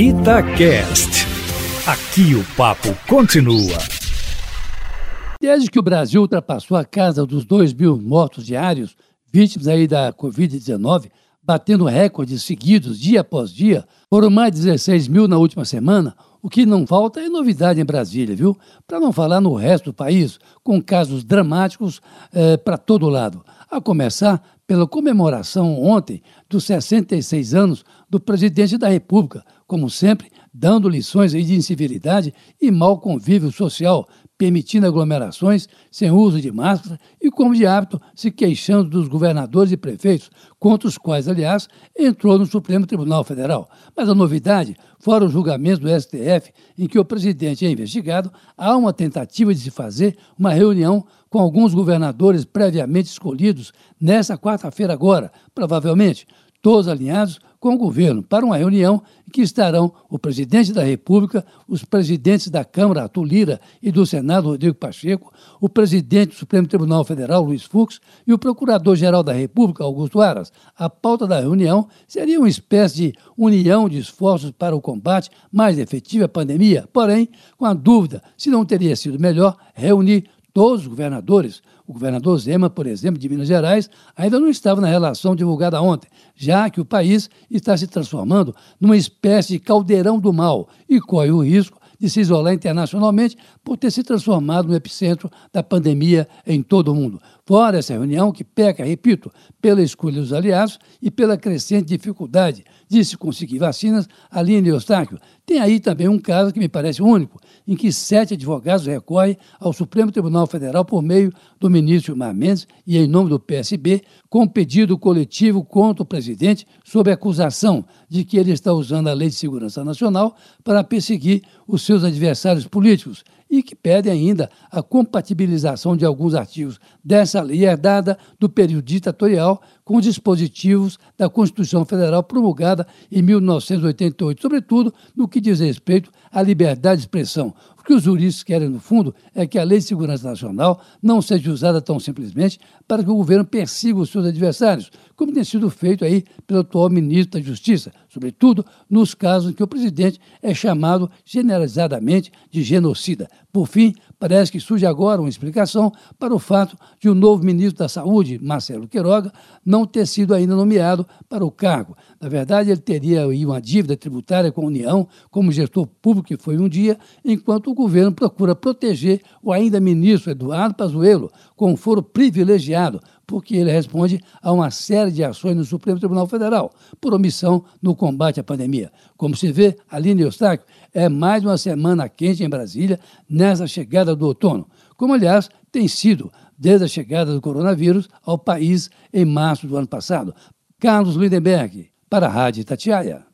Itacast. Aqui o papo continua. Desde que o Brasil ultrapassou a casa dos 2 mil mortos diários, vítimas aí da Covid-19, batendo recordes seguidos dia após dia, foram mais de 16 mil na última semana, o que não falta é novidade em Brasília, viu? Para não falar no resto do país, com casos dramáticos eh, para todo lado. A começar pela comemoração ontem dos 66 anos do presidente da República, como sempre, dando lições de incivilidade e mau convívio social, permitindo aglomerações sem uso de máscara e, como de hábito, se queixando dos governadores e prefeitos, contra os quais, aliás, entrou no Supremo Tribunal Federal. Mas a novidade, fora o julgamento do STF, em que o presidente é investigado, há uma tentativa de se fazer uma reunião com alguns governadores previamente escolhidos nesta quarta-feira agora, provavelmente, todos alinhados com o governo para uma reunião em que estarão o presidente da República, os presidentes da Câmara, Arthur Lira, e do Senado, Rodrigo Pacheco, o presidente do Supremo Tribunal Federal, Luiz Fux, e o procurador-geral da República, Augusto Aras. A pauta da reunião seria uma espécie de união de esforços para o combate mais efetivo à pandemia, porém, com a dúvida se não teria sido melhor reunir todos os governadores. O governador Zema, por exemplo, de Minas Gerais, ainda não estava na relação divulgada ontem, já que o país está se transformando numa espécie de caldeirão do mal e corre o risco de se isolar internacionalmente por ter se transformado no epicentro da pandemia em todo o mundo. Fora essa reunião que peca, repito, pela escolha dos aliados e pela crescente dificuldade de se conseguir vacinas, Aline Eustáquio, tem aí também um caso que me parece único, em que sete advogados recorrem ao Supremo Tribunal Federal por meio do ministro Mar Mendes e em nome do PSB, com pedido coletivo contra o presidente sob acusação de que ele está usando a Lei de Segurança Nacional para perseguir os seus adversários políticos e que pede ainda a compatibilização de alguns artigos dessa lei herdada do período ditatorial com dispositivos da Constituição Federal promulgada em 1988, sobretudo no que diz respeito à liberdade de expressão. Que os juristas querem, no fundo, é que a Lei de Segurança Nacional não seja usada tão simplesmente para que o governo persiga os seus adversários, como tem sido feito aí pelo atual ministro da Justiça, sobretudo nos casos em que o presidente é chamado generalizadamente de genocida. Por fim, parece que surge agora uma explicação para o fato de o novo ministro da Saúde, Marcelo Queiroga, não ter sido ainda nomeado para o cargo. Na verdade, ele teria uma dívida tributária com a União, como gestor público que foi um dia, enquanto o governo procura proteger o ainda ministro Eduardo Pazuello com um foro privilegiado, porque ele responde a uma série de ações no Supremo Tribunal Federal por omissão no combate à pandemia. Como se vê, Aline Eustáquio, é mais uma semana quente em Brasília nessa chegada do outono, como aliás tem sido desde a chegada do coronavírus ao país em março do ano passado. Carlos Lindenberg, para a Rádio Tatiaia.